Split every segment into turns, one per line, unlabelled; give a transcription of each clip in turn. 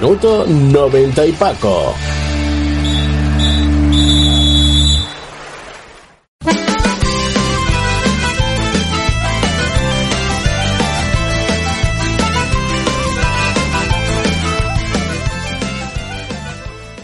Minuto 90 y Paco.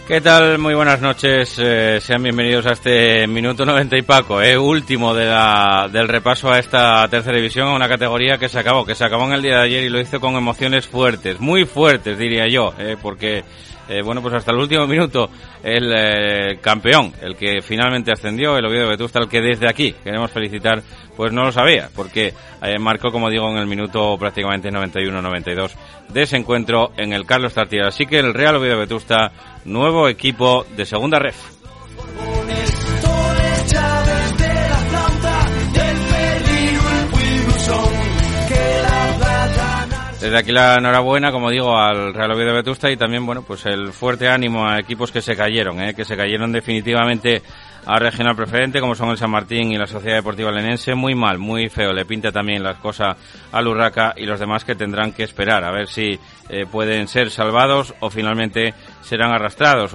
¿Qué tal? Muy buenas noches. Eh, sean bienvenidos a este minuto 90 y Paco, eh, último de la, del repaso a esta tercera división, a una categoría que se acabó, que se acabó en el día de ayer y lo hizo con emociones fuertes, muy fuertes diría yo, eh, porque eh, bueno, pues hasta el último minuto el eh, campeón, el que finalmente ascendió, el Oviedo Vetusta, el que desde aquí queremos felicitar, pues no lo sabía, porque eh, marcó, como digo, en el minuto prácticamente 91-92 de ese encuentro en el Carlos Tartier. Así que el Real Oviedo Vetusta, nuevo equipo de segunda ref. Desde aquí la enhorabuena, como digo, al Real Oviedo Vetusta y también, bueno, pues el fuerte ánimo a equipos que se cayeron, ¿eh? que se cayeron definitivamente a regional preferente, como son el San Martín y la Sociedad Deportiva Lenense. Muy mal, muy feo. Le pinta también las cosas al Urraca y los demás que tendrán que esperar a ver si eh, pueden ser salvados o finalmente serán arrastrados.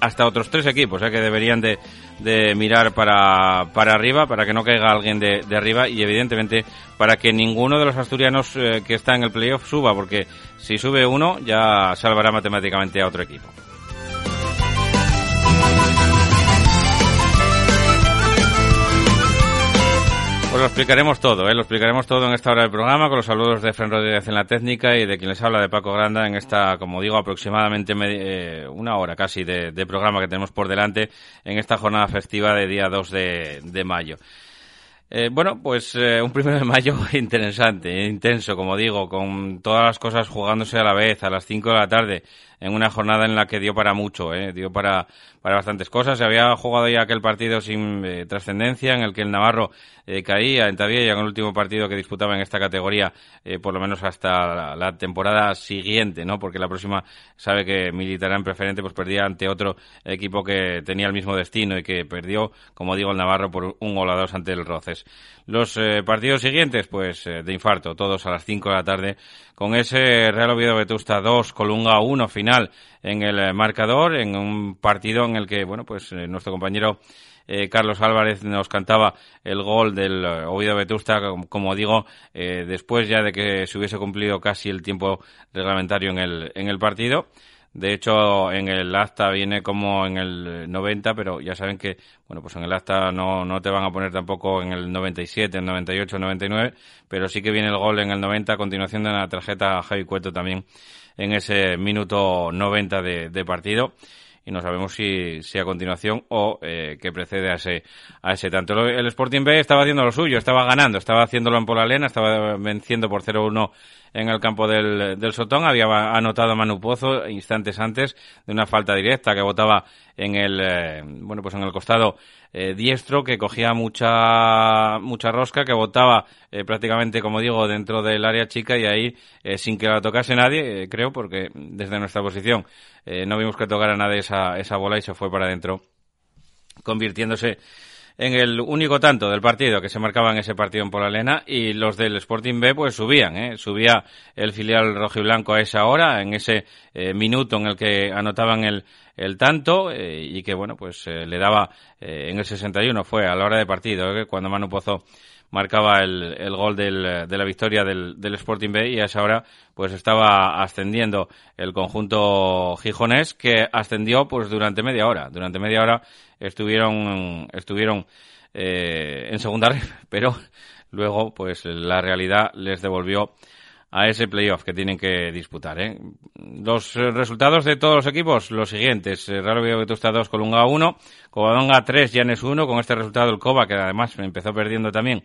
hasta otros tres equipos ¿eh? que deberían de, de mirar para, para arriba, para que no caiga alguien de, de arriba y evidentemente para que ninguno de los asturianos eh, que está en el playoff suba, porque si sube uno ya salvará matemáticamente a otro equipo. Pues lo explicaremos todo, ¿eh? lo explicaremos todo en esta hora del programa con los saludos de Fran Rodríguez en la técnica y de quien les habla de Paco Granda en esta, como digo, aproximadamente eh, una hora casi de, programa que tenemos por delante en esta jornada festiva de día 2 de, de mayo. Eh, bueno, pues eh, un primero de mayo interesante, intenso, como digo, con todas las cosas jugándose a la vez, a las 5 de la tarde, en una jornada en la que dio para mucho, ¿eh? dio para, para bastantes cosas. Se había jugado ya aquel partido sin eh, trascendencia en el que el Navarro eh, caía en Tavilla en el último partido que disputaba en esta categoría, eh, por lo menos hasta la, temporada siguiente, ¿no? Porque la próxima sabe que militará en preferente, pues perdía ante otro equipo que tenía el mismo destino y que perdió, como digo, el Navarro por un gol a dos ante el Roces. Los partidos siguientes, pues de infarto, todos a las 5 de la tarde, con ese Real Oviedo Vetusta 2, Colunga 1 final en el eh, marcador, en un partido en el que, bueno, pues nuestro compañero eh, Carlos Álvarez nos cantaba el gol del Oviedo Vetusta, como, como digo, eh, después ya de que se hubiese cumplido casi el tiempo reglamentario en el, en el partido. De hecho, en el acta viene como en el 90, pero ya saben que, bueno, pues en el acta no, no te van a poner tampoco en el 97, el 98, el 99, pero sí que viene el gol en el 90 a continuación de la tarjeta Javi Cueto también en ese minuto 90 de, de partido y no sabemos si, si a continuación o eh, que precede a ese, a ese tanto. El Sporting B estaba haciendo lo suyo, estaba ganando, estaba haciéndolo en Polalena, estaba venciendo por 0-1 en el campo del, del Sotón, había anotado Manu Pozo instantes antes de una falta directa que votaba en el, eh, bueno, pues en el costado eh, diestro que cogía mucha mucha rosca que botaba eh, prácticamente como digo dentro del área chica y ahí eh, sin que la tocase nadie eh, creo porque desde nuestra posición no vimos que tocara nadie esa, esa bola y se fue para adentro convirtiéndose en el único tanto del partido que se marcaba en ese partido en Polalena y los del Sporting B pues subían, ¿eh? subía el filial rojo y blanco a esa hora, en ese eh, minuto en el que anotaban el, el tanto eh, y que bueno pues eh, le daba en el 61 fue a la hora de partido cuando Manu Pozo marcaba el, el gol del, de la victoria del, del, Sporting B y a esa hora pues estaba ascendiendo el conjunto gijonés que ascendió pues durante media hora. Durante media hora estuvieron, estuvieron eh, en segunda red, pero luego pues la realidad les devolvió a ese playoff que tienen que disputar. ¿eh? Los resultados de todos los equipos, los siguientes. Real Oviedo Vetusta 2, Colunga 1, Covadonga 3, Llanes 1. Con este resultado el Cova, que además empezó perdiendo también,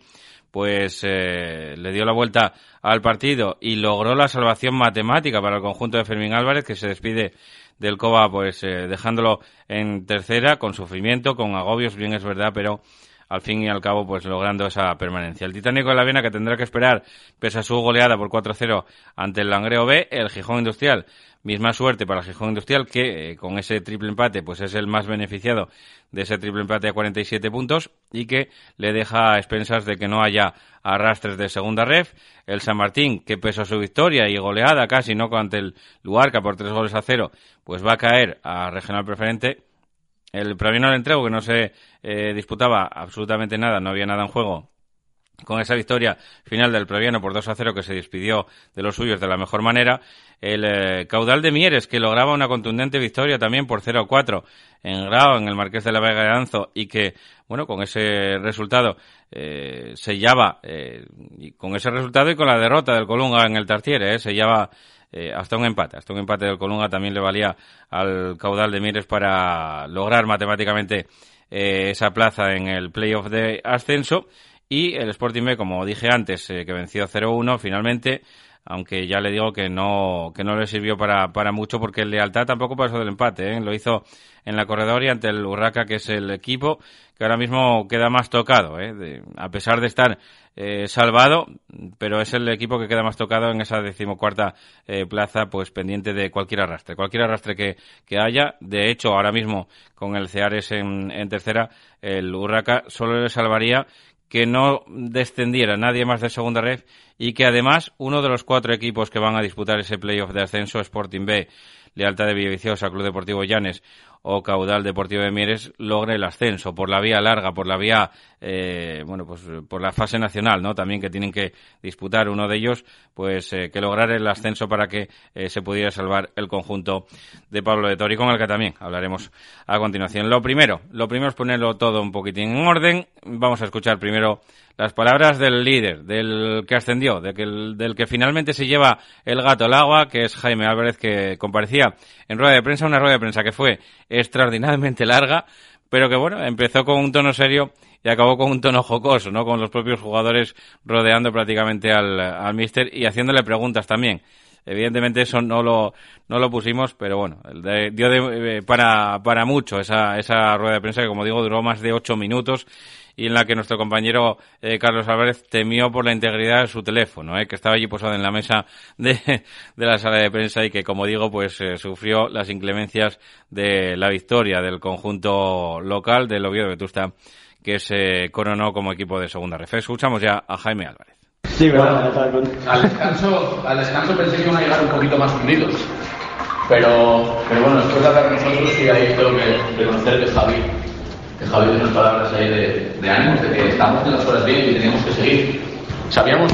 pues eh, le dio la vuelta al partido y logró la salvación matemática para el conjunto de Fermín Álvarez, que se despide del Cova, pues eh, dejándolo en tercera, con sufrimiento, con agobios, bien es verdad, pero al fin y al cabo, pues logrando esa permanencia. El Titánico de la Viena que tendrá que esperar, pese a su goleada por 4-0 ante el Langreo B, el Gijón Industrial. Misma suerte para el Gijón Industrial que eh, con ese triple empate pues es el más beneficiado de ese triple empate a 47 puntos y que le deja a expensas de que no haya arrastres de segunda ref. El San Martín, que pese a su victoria y goleada casi no ante el Luarca por tres goles a cero, pues va a caer a regional preferente el Praviano del Entrego, que no se eh, disputaba absolutamente nada, no había nada en juego, con esa victoria final del Previano por 2 a 0 que se despidió de los suyos de la mejor manera, el eh, caudal de Mieres que lograba una contundente victoria también por 0 a 4 en Grau, en el Marqués de la Vega de Anzo y que, bueno, con ese resultado eh, sellaba, eh, y con ese resultado y con la derrota del Colunga en el Tartiere, eh, sellaba eh, hasta un empate. Hasta un empate del Colunga también le valía al caudal de Mieres para lograr matemáticamente eh, esa plaza en el playoff de ascenso. Y el Sporting B, como dije antes, eh, que venció 0-1 finalmente, aunque ya le digo que no, que no le sirvió para, para mucho porque el Lealtad tampoco pasó del empate, ¿eh? lo hizo en la corredoria ante el Urraca, que es el equipo que ahora mismo queda más tocado, ¿eh? a pesar de estar eh, salvado, pero es el equipo que queda más tocado en esa decimocuarta eh, plaza, pues pendiente de cualquier arrastre, cualquier arrastre que, que haya. De hecho, ahora mismo con el Ceares en, en tercera, el Urraca solo le salvaría que no descendiera nadie más de segunda red y que además uno de los cuatro equipos que van a disputar ese playoff de ascenso, Sporting B, Lealtad de Villaviciosa, Club Deportivo Llanes o Caudal Deportivo de Mieres logre el ascenso por la vía larga, por la vía, eh, bueno, pues por la fase nacional, ¿no? También que tienen que disputar uno de ellos, pues eh, que lograr el ascenso para que eh, se pudiera salvar el conjunto de Pablo de Tori, con el que también hablaremos a continuación. Lo primero, lo primero es ponerlo todo un poquitín en orden. Vamos a escuchar primero las palabras del líder, del que ascendió, de que del que finalmente se lleva el gato al agua, que es Jaime Álvarez, que comparecía en rueda de prensa, una rueda de prensa que fue extraordinariamente larga, pero que bueno, empezó con un tono serio y acabó con un tono jocoso, ¿no? Con los propios jugadores rodeando prácticamente al, al míster y haciéndole preguntas también. Evidentemente eso no lo, no lo pusimos, pero bueno, dio de, para, para mucho esa, esa rueda de prensa que, como digo, duró más de ocho minutos y en la que nuestro compañero eh, Carlos Álvarez temió por la integridad de su teléfono, eh, que estaba allí posado en la mesa de, de la sala de prensa y que, como digo, pues eh, sufrió las inclemencias de la victoria del conjunto local del Oviedo Vetusta, que se coronó como equipo de segunda ref. Escuchamos ya a Jaime Álvarez.
Sí, verdad. Al descanso, al descanso pensé que iban a llegar un poquito más unidos. Pero, pero bueno, después de hablar nosotros, y ahí tengo que reconocer que Javi que Javi unas palabras ahí de, de ánimo, de que estamos en las horas bien y teníamos que seguir. Sabíamos,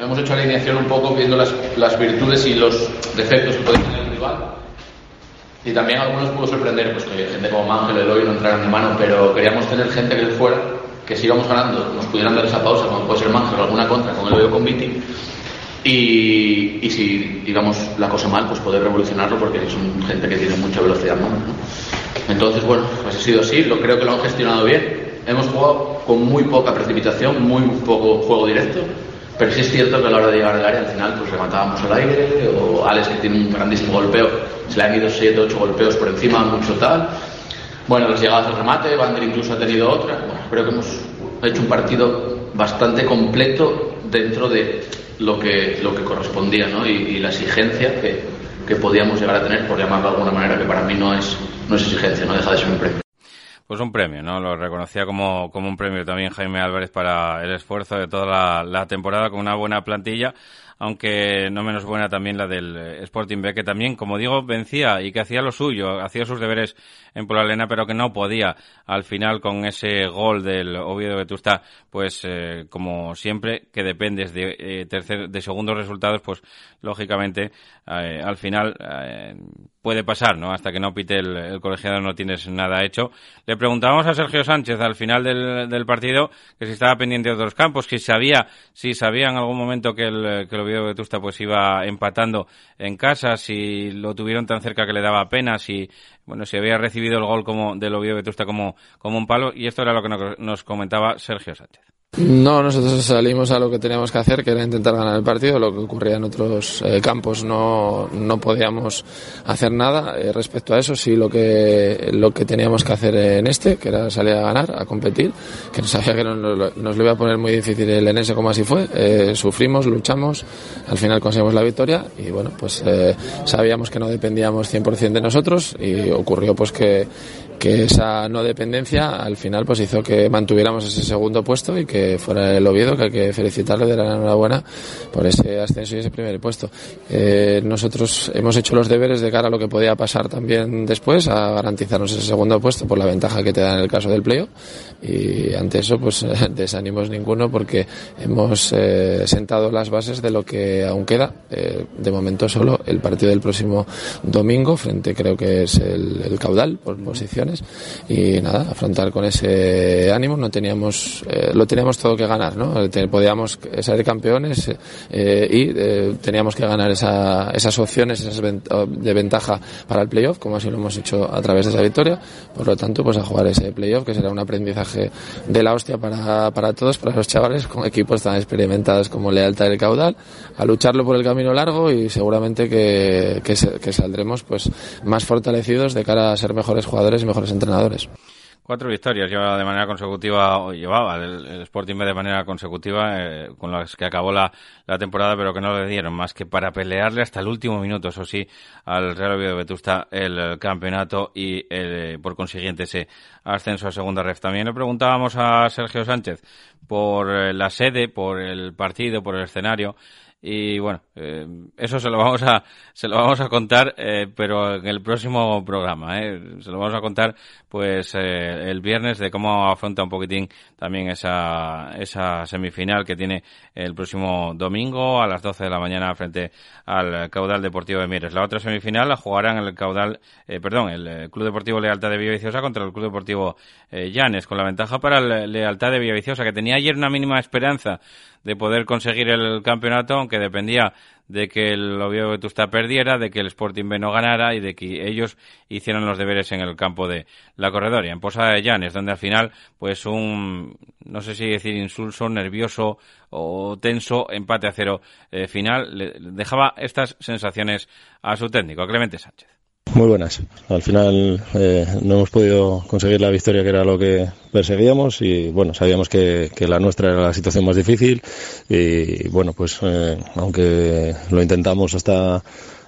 hemos hecho alineación un poco viendo las, las virtudes y los defectos que puede tener el rival. Y también algunos pudo sorprender, pues que gente como Ángel Eloy no entraran de mano, pero queríamos tener gente que fuera, que si íbamos ganando nos pudieran dar esa pausa, como puede ser Mángel o alguna contra, con el o con Viti. Y, y, si digamos la cosa mal, pues poder revolucionarlo porque son gente que tiene mucha velocidad ¿no? Entonces, bueno, pues ha sido así, lo creo que lo han gestionado bien. Hemos jugado con muy poca precipitación, muy poco juego directo, pero sí es cierto que a la hora de llegar al área al final pues rematábamos al aire, o Alex que tiene un grandísimo golpeo, se le han ido 7, 8 golpeos por encima, mucho tal. Bueno, las llegadas al remate, Bander incluso ha tenido otra. Bueno, creo que hemos hecho un partido bastante completo dentro de lo que, lo que correspondía ¿no? y, y la exigencia que, que podíamos llegar a tener, por llamarlo de alguna manera, que para mí no es, no es exigencia, no deja de ser un premio.
pues un premio, ¿no? Lo reconocía como, como un premio también Jaime Álvarez para el esfuerzo de toda la temporada con una buena plantilla aunque no menos buena también la del Sporting B, que también, como digo, vencía y que hacía lo suyo, hacía sus deberes en Polalena, pero que no podía al final con ese gol del Oviedo Vetusta, pues eh, como siempre, que dependes de, eh, tercer, de segundos resultados, pues lógicamente al final puede pasar, ¿no? Hasta que no pite el, colegiado no tienes nada hecho. Le preguntábamos a Sergio Sánchez al final del, del partido que si estaba pendiente de otros campos, que sabía, si sabía en algún momento que el, que el Oviedo Vetusta pues iba empatando en casa, si lo tuvieron tan cerca que le daba pena, si bueno, si había recibido el gol como del Oviedo Vetusta como, como un palo, y esto era lo que nos comentaba Sergio Sánchez.
No, nosotros salimos a lo que teníamos que hacer, que era intentar ganar el partido. Lo que ocurría en otros eh, campos no, no podíamos hacer nada. Eh, respecto a eso, sí lo que, lo que teníamos que hacer en este, que era salir a ganar, a competir, que sabía que nos, nos, lo iba a poner muy difícil el en ese como así fue. Eh, sufrimos, luchamos, al final conseguimos la victoria y bueno, pues sabíamos que no dependíamos 100% de nosotros y ocurrió pues que que esa no dependencia al final pues hizo que mantuviéramos ese segundo puesto y que fuera el Oviedo que hay que felicitarle de la enhorabuena por ese ascenso y ese primer puesto. Eh, nosotros hemos hecho los deberes de cara a lo que podía pasar también después a garantizarnos ese segundo puesto por la ventaja que te da en el caso del playoff. Y ante eso pues desánimos ninguno porque hemos eh, sentado las bases de lo que aún queda. Eh, de momento solo el partido del próximo domingo frente creo que es el, el caudal por y nada, afrontar con ese ánimo, no teníamos, eh, lo teníamos todo que ganar, ¿no? Podíamos ser campeones eh, y eh, teníamos que ganar esa, esas opciones esas de ventaja para el playoff, como así lo hemos hecho a través de esa victoria, por lo tanto, pues a jugar ese playoff, que será un aprendizaje de la hostia para, para todos, para los chavales, con equipos tan experimentados como Lealtad del Caudal, a lucharlo por el camino largo y seguramente que, que, que saldremos pues más fortalecidos de cara a ser mejores jugadores y mejores entrenadores.
Cuatro victorias lleva de manera consecutiva, o llevaba el, Sporting de manera consecutiva, eh, con las que acabó la, temporada, pero que no le dieron más que para pelearle hasta el último minuto, eso sí, al Real Oviedo de Vetusta el campeonato y eh, por consiguiente ese ascenso a segunda ref. También le preguntábamos a Sergio Sánchez por eh, la sede, por el partido, por el escenario y bueno, eh, eso se lo vamos a se lo vamos a contar, eh, pero en el próximo programa, eh, se lo vamos a contar pues eh, el viernes de cómo afronta un poquitín también esa esa semifinal que tiene el próximo domingo a las 12 de la mañana frente al Caudal Deportivo de Mieres. La otra semifinal la jugarán el Caudal, perdón, el Club Deportivo Lealtad de Villaviciosa contra el Club Deportivo Llanes, con la ventaja para el Lealtad de Villaviciosa que tenía ayer una mínima esperanza de poder conseguir el campeonato que dependía de que el Oviedo Vetusta perdiera, de que el Sporting B no ganara y de que ellos hicieran los deberes en el campo de la corredoria, en Posada de Llanes, donde al final, pues un, no sé si decir insulso, nervioso o tenso empate a cero eh, final, le dejaba estas sensaciones a su técnico, a Clemente Sánchez.
Muy buenas. Al final eh, no hemos podido conseguir la victoria que era lo que perseguíamos y bueno, sabíamos que, la nuestra era la situación más difícil y bueno, pues eh, aunque lo intentamos hasta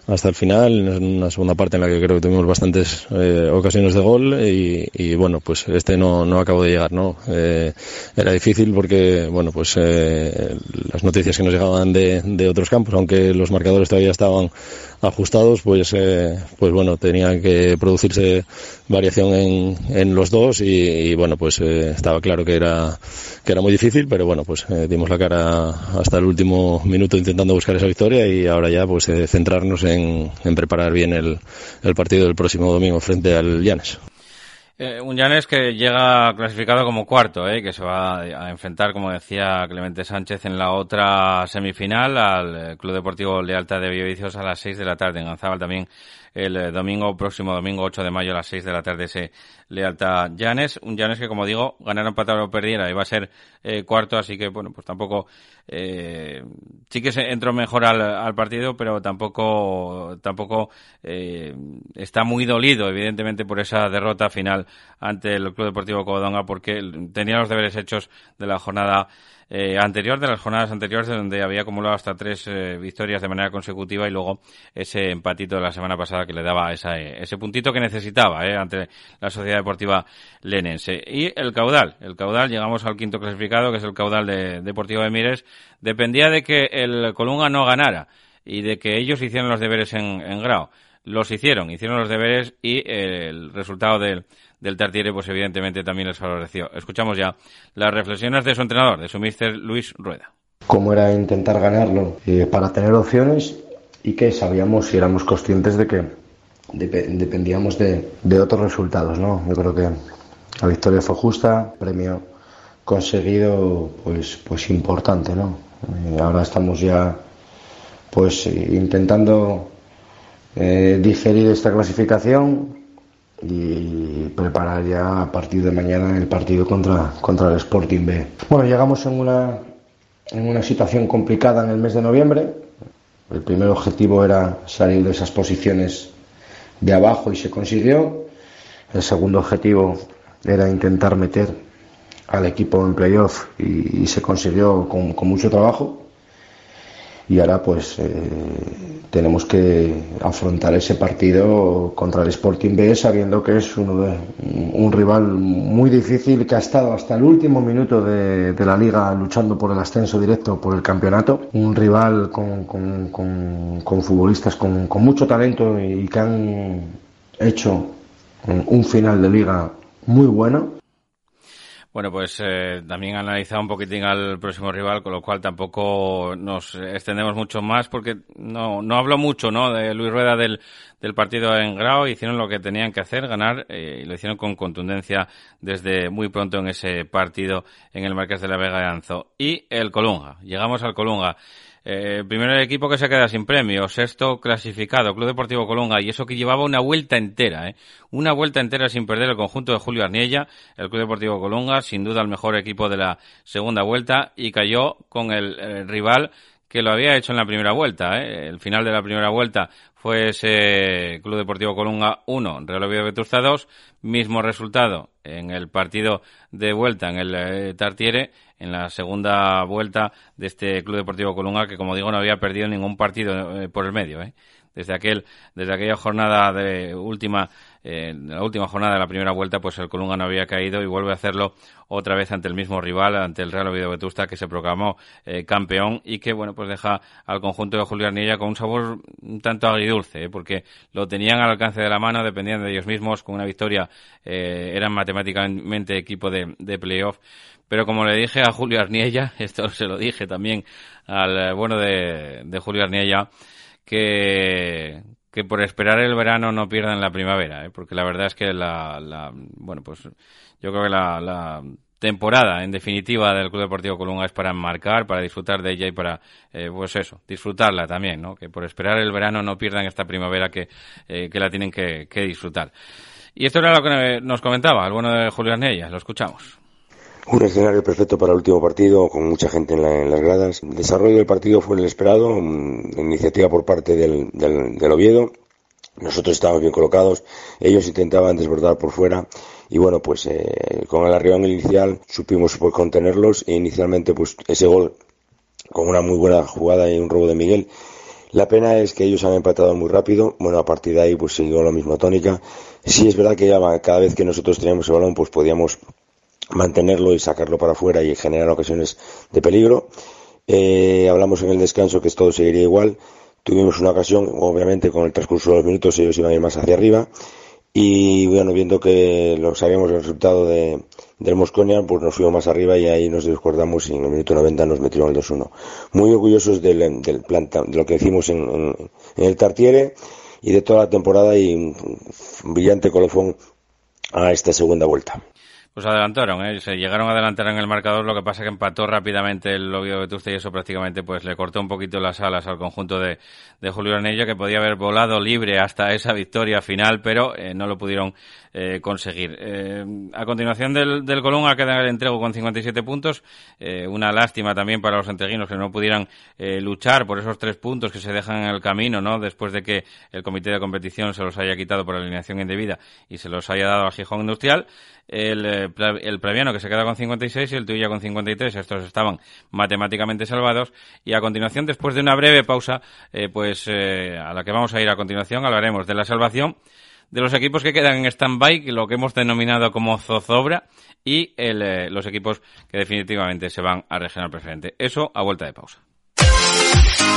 hasta el final, en una segunda parte en la que creo que tuvimos bastantes eh, ocasiones de gol y, y, bueno, pues este no, no acabó de llegar, ¿no? Eh, era difícil porque, bueno, pues eh, las noticias que nos llegaban de, de, otros campos, aunque los marcadores todavía estaban ajustados, pues, eh, pues bueno, tenía que producirse variación en, en los dos y, y bueno, pues eh, estaba claro que era, que era muy difícil, pero bueno, pues eh, dimos la cara hasta el último minuto intentando buscar esa victoria y ahora ya pues centrarnos en en, preparar bien el, el, partido del próximo domingo frente al Llanes.
Eh, un Llanes que llega clasificado como cuarto, eh, que se va a enfrentar, como decía Clemente Sánchez, en la otra semifinal al Club Deportivo Lealtad de Villaviciosa a las 6 de la tarde. En Ganzábal también el eh, domingo, próximo domingo 8 de mayo a las 6 de la tarde ese Lealtad Llanes. Un Llanes que, como digo, ganaron empatado o perdiera, iba a ser eh, cuarto, así que, bueno, pues tampoco, eh, sí que se entró mejor al, al partido, pero tampoco, tampoco eh, está muy dolido, evidentemente, por esa derrota final ante el Club Deportivo Covadonga, porque tenía los deberes hechos de la jornada eh, anterior, de las jornadas anteriores, donde había acumulado hasta tres eh, victorias de manera consecutiva y luego ese empatito de la semana pasada que le daba esa, ese puntito que necesitaba ante la Sociedad Deportiva Lenense. Y el caudal, el caudal, llegamos al quinto clasificado, que es el caudal de Deportivo de Mires, dependía de que el Colunga no ganara y de que ellos hicieran los deberes en, en grado. Los hicieron, hicieron los deberes y el resultado del del Tartiere, pues evidentemente también les favoreció. Escuchamos ya las reflexiones de su entrenador, de su mister Luis Rueda.
Cómo era intentar ganarlo eh, para tener opciones y que sabíamos y éramos conscientes de que dependíamos de, otros resultados, ¿no? Yo creo que la victoria fue justa, premio conseguido, pues, pues importante, ¿no? Eh, ahora estamos ya, pues, intentando eh, digerir esta clasificación, y preparar ya a partir de mañana el partido contra, contra el Sporting B. Bueno, llegamos en una, en una situación complicada en el mes de noviembre. El primer objetivo era salir de esas posiciones de abajo y se consiguió. El segundo objetivo era intentar meter al equipo en playoff y, se consiguió con, con mucho trabajo y ahora pues eh, tenemos que afrontar ese partido contra el Sporting B sabiendo que es uno de, un rival muy difícil que ha estado hasta el último minuto de, la liga luchando por el ascenso directo por el campeonato. Un rival con, con, con, futbolistas con, mucho talento y que han hecho un final de liga muy bueno
bueno, pues eh, también analizado un poquitín al próximo rival, con lo cual tampoco nos extendemos mucho más porque no, no hablo mucho, ¿no? De Luis Rueda del, del partido en Grau, hicieron lo que tenían que hacer, ganar, eh, y lo hicieron con contundencia desde muy pronto en ese partido en el Marqués de la Vega de Anzo. Y el Colunga, llegamos al Colunga. Eh, primero el equipo que se queda sin premio, sexto clasificado, Club Deportivo Colunga, y eso que llevaba una vuelta entera, ¿eh? una vuelta entera sin perder el conjunto de Julio Arniella, el Club Deportivo Colunga, sin duda el mejor equipo de la segunda vuelta, y cayó con el, rival que lo había hecho en la primera vuelta. ¿eh? El final de la primera vuelta fue ese Club Deportivo Colunga 1, Real Oviedo Vetusta 2, mismo resultado en el partido de vuelta en el eh, Tartiere, en la segunda vuelta de este Club Deportivo Colunga, que como digo no había perdido ningún partido eh, por el medio. ¿eh? Desde, aquel, desde aquella jornada de última en la última jornada de la primera vuelta, pues el Colunga no había caído y vuelve a hacerlo otra vez ante el mismo rival, ante el Real Oviedo Vetusta, que se proclamó eh, campeón y que, bueno, pues deja al conjunto de Julio Arnilla con un sabor un tanto agridulce, ¿eh? porque lo tenían al alcance de la mano, dependían de ellos mismos, con una victoria eh, eran matemáticamente equipo de, de playoff. Pero como le dije a Julio Arniella, esto se lo dije también al bueno de, de Julio Arniella, que, que por esperar el verano no pierdan la primavera, ¿eh? porque la verdad es que la, la, bueno, pues yo creo que la, la temporada, en definitiva, del Club Deportivo Colunga es para enmarcar, para disfrutar de ella y para, eh, pues eso, disfrutarla también, ¿no? Que por esperar el verano no pierdan esta primavera que, eh, que la tienen que, que, disfrutar. Y esto era lo que nos comentaba el bueno de Julio Arnella, lo escuchamos.
Un escenario perfecto para el último partido, con mucha gente en, las gradas. El desarrollo del partido fue el esperado, iniciativa por parte del, del, Oviedo. Nosotros estábamos bien colocados, ellos intentaban desbordar por fuera y bueno, pues eh, con el arribón inicial supimos pues, contenerlos e inicialmente pues ese gol con una muy buena jugada y un robo de Miguel. La pena es que ellos han empatado muy rápido, bueno, a partir de ahí pues siguió la misma tónica. Sí es verdad que ya cada vez que nosotros teníamos el balón pues podíamos mantenerlo y sacarlo para afuera y generar ocasiones de peligro. Eh, hablamos en el descanso que todo seguiría igual. Tuvimos una ocasión, obviamente con el transcurso de los minutos ellos iban a ir más hacia arriba. Y bueno, viendo que lo sabíamos el resultado de, del Mosconia, pues nos fuimos más arriba y ahí nos descordamos y en el minuto 90 nos metieron el 2-1. Muy orgullosos del, del planta, de lo que hicimos en, en, en, el Tartiere y de toda la temporada y un brillante colofón a esta segunda vuelta.
Pues adelantaron, ¿eh? se llegaron a adelantar en el marcador, lo que pasa que empató rápidamente el Oviedo Vetusta y eso prácticamente pues le cortó un poquito las alas al conjunto de, de Julio Anella que podía haber volado libre hasta esa victoria final, pero eh, no lo pudieron eh, conseguir. Eh, a continuación del, del Colunga queda el entrego con 57 puntos, eh, una lástima también para los entreguinos que no pudieran eh, luchar por esos tres puntos que se dejan en el camino, ¿no? Después de que el comité de competición se los haya quitado por alineación indebida y se los haya dado a Gijón Industrial. El el Previano que se queda con 56 y el Tuya con 53. Estos estaban matemáticamente salvados. Y a continuación, después de una breve pausa, pues a la que vamos a ir a continuación, hablaremos de la salvación de los equipos que quedan en stand-by, lo que hemos denominado como zozobra, y los equipos que definitivamente se van a regional preferente. Eso a vuelta de pausa.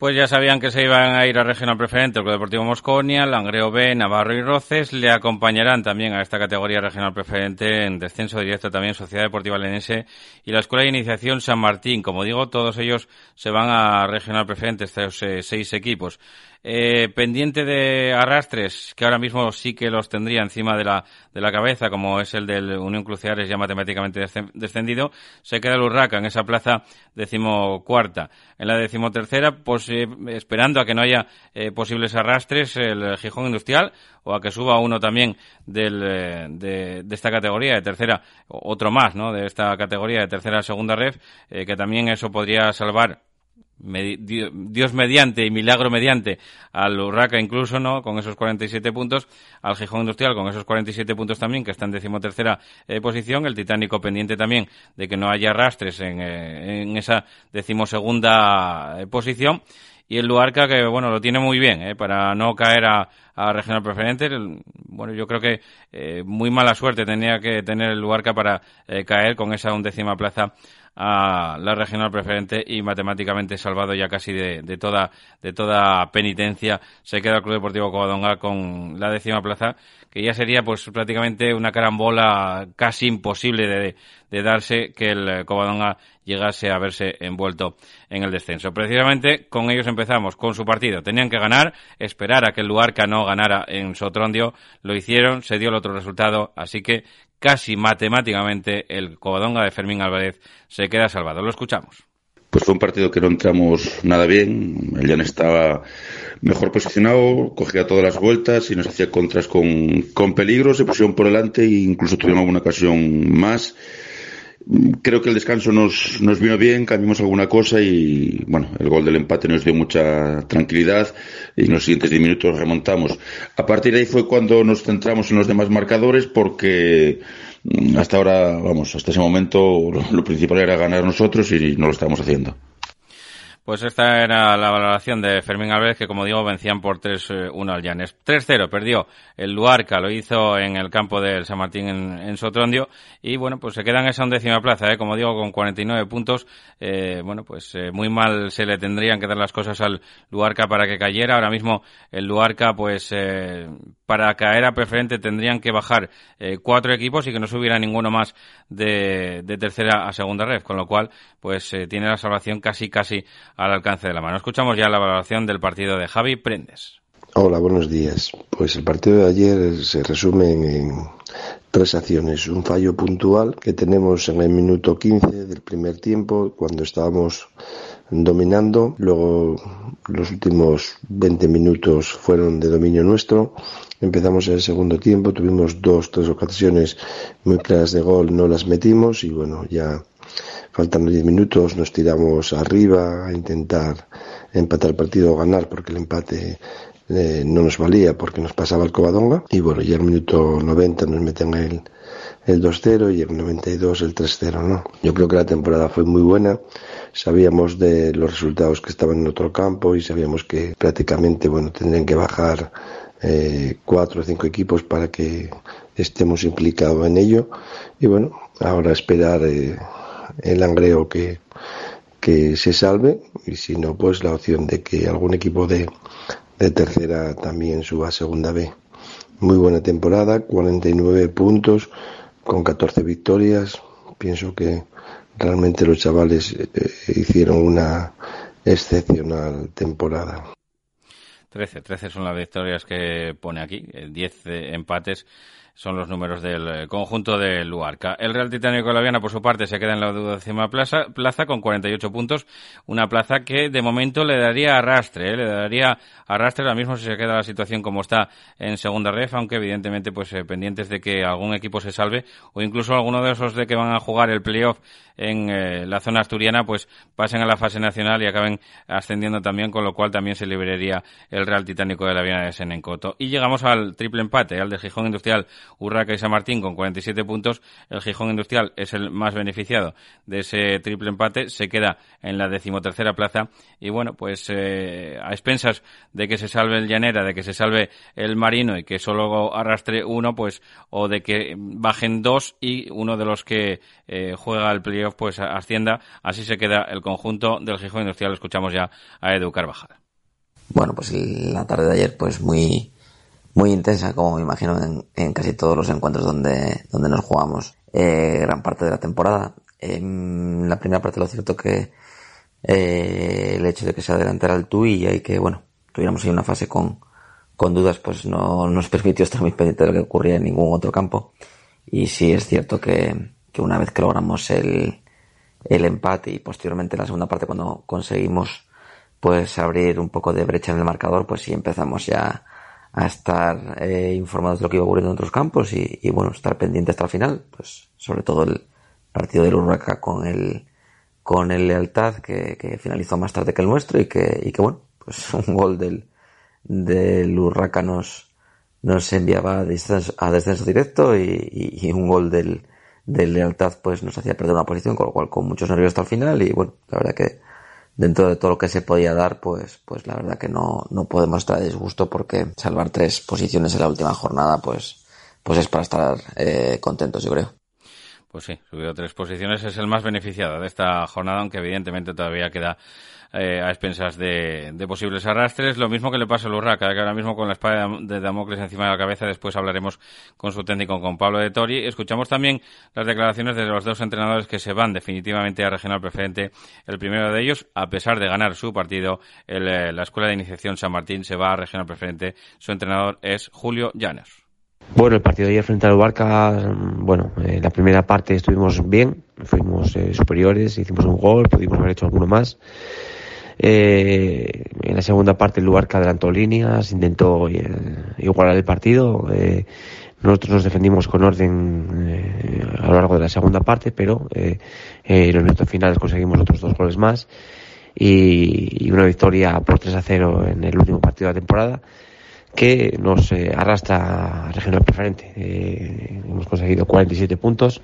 Pues ya sabían que se iban a ir a regional preferente el Club Deportivo Mosconia, Langreo B, Navarro y Roces. Le acompañarán también a esta categoría regional preferente en descenso directo también Sociedad Deportiva Lenense y la Escuela de Iniciación San Martín. Como digo, todos ellos se van a regional preferente, estos eh, seis equipos. Eh, pendiente de arrastres, que ahora mismo sí que los tendría encima de la, de la cabeza, como es el del Unión Cruciales ya matemáticamente descendido, se queda el Urraca en esa plaza decimocuarta. En la decimotercera, pues eh, esperando a que no haya eh, posibles arrastres, el Gijón Industrial, o a que suba uno también del, eh, de, de, esta categoría de tercera, otro más, ¿no? De esta categoría de tercera segunda ref, que también eso podría salvar Dios mediante y milagro mediante al Urraca incluso, ¿no? Con esos 47 puntos, al Gijón Industrial con esos 47 puntos también, que está en decimotercera eh, posición, el Titánico pendiente también de que no haya rastres en, eh, en esa decimosegunda eh, posición, y el Luarca que, bueno, lo tiene muy bien, ¿eh? para no caer a, a regional preferente. Bueno, yo creo que muy mala suerte tenía que tener el Luarca para caer con esa undécima plaza a la regional preferente y matemáticamente salvado ya casi de, de, toda, de toda penitencia. Se queda el Club Deportivo Covadonga con la décima plaza, que ya sería pues prácticamente una carambola casi imposible de, de darse que el Covadonga llegase a verse envuelto en el descenso. Precisamente con ellos empezamos, con su partido. Tenían que ganar, esperar a que el Luarca no ganara en Sotrondio. Lo hicieron, se dio el otro resultado, así que casi matemáticamente el Covadonga de Fermín Álvarez se queda salvado. Lo escuchamos.
Pues fue un partido que no entramos nada bien. El Jan estaba mejor posicionado, cogía todas las vueltas y nos hacía contras con, con peligro. Se pusieron por delante e incluso tuvieron alguna ocasión más. Creo que el descanso nos, nos vino bien, cambiamos alguna cosa y, bueno, el gol del empate nos dio mucha tranquilidad y en los siguientes 10 minutos remontamos. A partir de ahí fue cuando nos centramos en los demás marcadores porque mm, hasta ahora, vamos, hasta ese momento lo, principal era ganar nosotros y no lo estamos haciendo.
Pues esta era la valoración de Fermín Álvarez, que como digo, vencían por 3-1 al Llanes. 3-0, perdió el Luarca, lo hizo en el campo del San Martín en, Sotrondio, y bueno, pues se queda en esa undécima plaza, ¿eh? como digo, con 49 puntos. Eh, bueno, pues eh, muy mal se le tendrían que dar las cosas al Luarca para que cayera. Ahora mismo el Luarca, pues eh, para caer a preferente tendrían que bajar eh, cuatro equipos y que no subiera ninguno más de, de tercera a segunda red, con lo cual, pues tiene la salvación casi, casi al alcance de la mano. Escuchamos ya la valoración del partido de Javi Prendes.
Hola, buenos días. Pues el partido de ayer se resume en tres acciones. Un fallo puntual que tenemos en el minuto 15 del primer tiempo, cuando estábamos dominando. Luego los últimos 20 minutos fueron de dominio nuestro. Empezamos el segundo tiempo, tuvimos dos, tres ocasiones muy claras de gol, no las metimos y bueno, ya faltando 10 minutos nos tiramos arriba a intentar empatar el partido o ganar porque el empate eh, no nos valía porque nos pasaba el Covadonga. Y bueno, ya el minuto 90 nos meten el, el 2-0 y el 92 el 3-0, ¿no? Yo creo que la temporada fue muy buena, sabíamos de los resultados que estaban en otro campo y sabíamos que prácticamente, bueno, tendrían que bajar eh, cuatro o cinco equipos para que estemos implicados en ello. Y bueno, ahora esperar eh, el angreo que, que se salve y si no, pues la opción de que algún equipo de, de tercera también suba a segunda B. Muy buena temporada, 49 puntos con 14 victorias. Pienso que realmente los chavales eh, hicieron una excepcional temporada.
13, 13 son las victorias que pone aquí, 10 eh, empates son los números del eh, conjunto de Luarca. El Real Titánico de la Viana, por su parte, se queda en la duodécima plaza, plaza con 48 puntos, una plaza que de momento le daría arrastre, ¿eh? le daría arrastre ahora mismo si se queda la situación como está en segunda ref, aunque evidentemente pues eh, pendientes de que algún equipo se salve o incluso alguno de esos de que van a jugar el playoff en eh, la zona asturiana pues pasen a la fase nacional y acaben ascendiendo también, con lo cual también se liberaría el Real Titánico de la Viana de Senencoto. Y llegamos al triple empate, al de Gijón Industrial Urraca y San Martín con 47 puntos. El Gijón Industrial es el más beneficiado de ese triple empate. Se queda en la decimotercera plaza. Y bueno, pues eh, a expensas de que se salve el Llanera, de que se salve el Marino y que solo arrastre uno, pues, o de que bajen dos y uno de los que eh, juega el playoff, pues ascienda. Así se queda el conjunto del Gijón Industrial. Escuchamos ya a Edu Carvajal.
Bueno, pues la tarde de ayer, pues muy muy intensa, como me imagino en, casi todos los encuentros donde, donde nos jugamos eh, gran parte de la temporada. En la primera parte lo cierto que eh, el hecho de que se adelantara el TUI y que, bueno, tuviéramos ahí una fase con, con dudas, pues no nos permitió estar muy pendiente de lo que ocurría en ningún otro campo. Y sí es cierto que, que una vez que logramos el, el empate y posteriormente la segunda parte cuando conseguimos pues abrir un poco de brecha en el marcador, pues sí empezamos ya a estar eh, informados de lo que iba ocurriendo en otros campos y, bueno, estar pendiente hasta el final, pues sobre todo el partido del Urraca con el con el Lealtad que, que finalizó más tarde que el nuestro y que, y que bueno, pues un gol del, del Urraca nos, nos enviaba a descenso, a descenso directo y, y, un gol del, del Lealtad pues nos hacía perder una posición, con lo cual con muchos nervios hasta el final y bueno, la verdad que dentro de todo lo que se podía dar, pues, pues la verdad que no, no podemos estar disgusto porque salvar tres posiciones en la última jornada, pues, pues es para estar eh, contentos, yo creo.
Pues sí, subido tres posiciones, es el más beneficiado de esta jornada, aunque evidentemente todavía queda eh, a expensas de, posibles arrastres. Lo mismo que le pasa al Urraca, que ahora mismo con la espada de Damocles encima de la cabeza, después hablaremos con su técnico, con Pablo de Tori. Escuchamos también las declaraciones de los dos entrenadores que se van definitivamente a regional preferente. El primero de ellos, a pesar de ganar su partido, eh, la Escuela de Iniciación San Martín se va a regional preferente. Su entrenador es Julio Llanes.
Bueno, el partido de ayer frente al Barca, bueno, en eh, la primera parte estuvimos bien, fuimos superiores, hicimos un gol, pudimos haber hecho alguno más. Eh, en la segunda parte el lugar que adelantó líneas, intentó eh, igualar el partido. Eh, nosotros nos defendimos con orden eh, a lo largo de la segunda parte, pero en los minutos finales conseguimos otros dos goles más y, y, una victoria por 3 a 0 en el último partido de la temporada que nos arrastra a regional preferente. hemos conseguido 47 puntos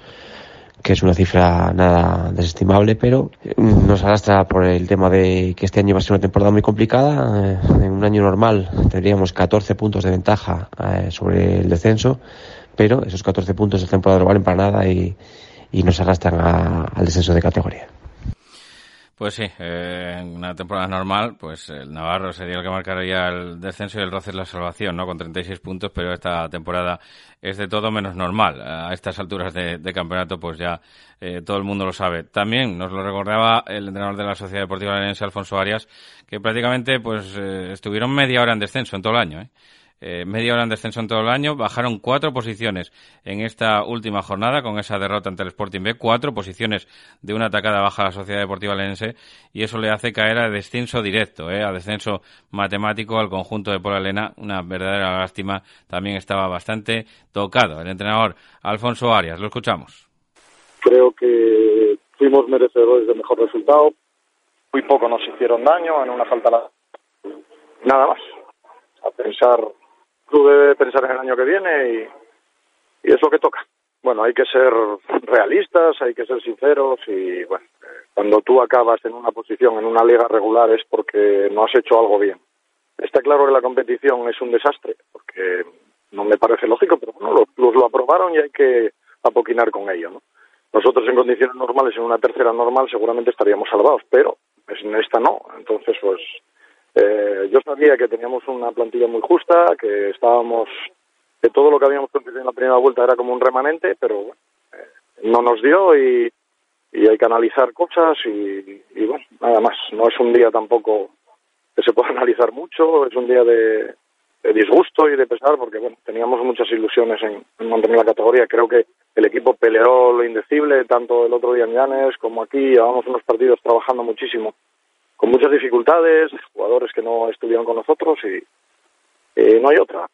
que es una cifra nada desestimable, pero nos arrastra por el tema de que este año va a ser una temporada muy complicada. Eh, en un año normal tendríamos 14 puntos de ventaja eh, sobre el descenso, pero esos 14 puntos de temporada no valen para nada y, nos arrastran al descenso de categoría.
Pues sí, eh, en una temporada normal, pues el Navarro sería el que marcaría el descenso y el Roce la salvación, ¿no? Con 36 puntos, pero esta temporada es de todo menos normal. A estas alturas de, campeonato, pues ya eh, todo el mundo lo sabe. También nos lo recordaba el entrenador de la Sociedad Deportiva Lenense, Alfonso Arias, que prácticamente pues eh, estuvieron media hora en descenso en todo el año, ¿eh? Eh, media hora en descenso en todo el año, bajaron cuatro posiciones en esta última jornada con esa derrota ante el Sporting B, cuatro posiciones de una atacada baja a la Sociedad Deportiva Lenense y eso le hace caer a descenso directo, eh, a descenso matemático al conjunto de Pola Elena, una verdadera lástima, también estaba bastante tocado. El entrenador Alfonso Arias, lo escuchamos.
Creo que fuimos merecedores de mejor resultado, muy poco nos hicieron daño en una falta nada más. A pensar club debe pensar en el año que viene y, es lo que toca. Bueno, hay que ser realistas, hay que ser sinceros y bueno, cuando tú acabas en una posición en una liga regular es porque no has hecho algo bien. Está claro que la competición es un desastre, porque no me parece lógico, pero bueno, los clubes lo aprobaron y hay que apoquinar con ello, ¿no? Nosotros en condiciones normales, en una tercera normal, seguramente estaríamos salvados, pero en esta no. Entonces, pues eh, yo sabía que teníamos una plantilla muy justa, que estábamos, que todo lo que habíamos conseguido en la primera vuelta era como un remanente, pero bueno, eh, no nos dio y, hay que analizar cosas y, y, bueno, nada más. No es un día tampoco que se pueda analizar mucho, es un día de, disgusto y de pesar porque bueno, teníamos muchas ilusiones en, en, mantener la categoría. Creo que el equipo peleó lo indecible, tanto el otro día en Llanes como aquí. Llevamos unos partidos trabajando muchísimo con muchas dificultades, jugadores que no estuvieron con nosotros y no hay otra.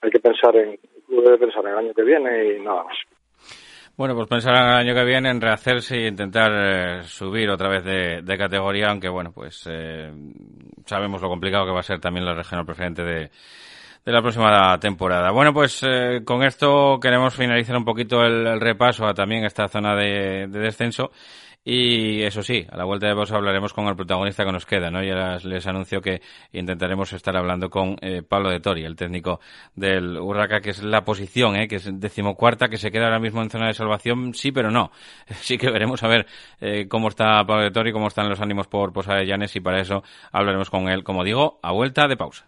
Hay que pensar en, debe pensar en el año que viene y nada más.
Bueno, pues pensar en el año que viene, en rehacerse y intentar eh, subir otra vez de, categoría, aunque bueno, pues eh, sabemos lo complicado que va a ser también la regional preferente de, de la próxima temporada. Bueno, pues eh, con esto queremos finalizar un poquito el, repaso a también esta zona de descenso y eso sí, a la vuelta de vos hablaremos con el protagonista que nos queda, ¿no? Ya les, anuncio que intentaremos estar hablando con eh, Pablo de Tori, el técnico del Urraca, que es la posición, ¿eh? que es decimocuarta, que se queda ahora mismo en zona de salvación, sí, pero no. Sí que veremos a ver eh, cómo está Pablo de Tori, cómo están los ánimos por Posada de Llanes y para eso hablaremos con él, como digo, a vuelta de pausa.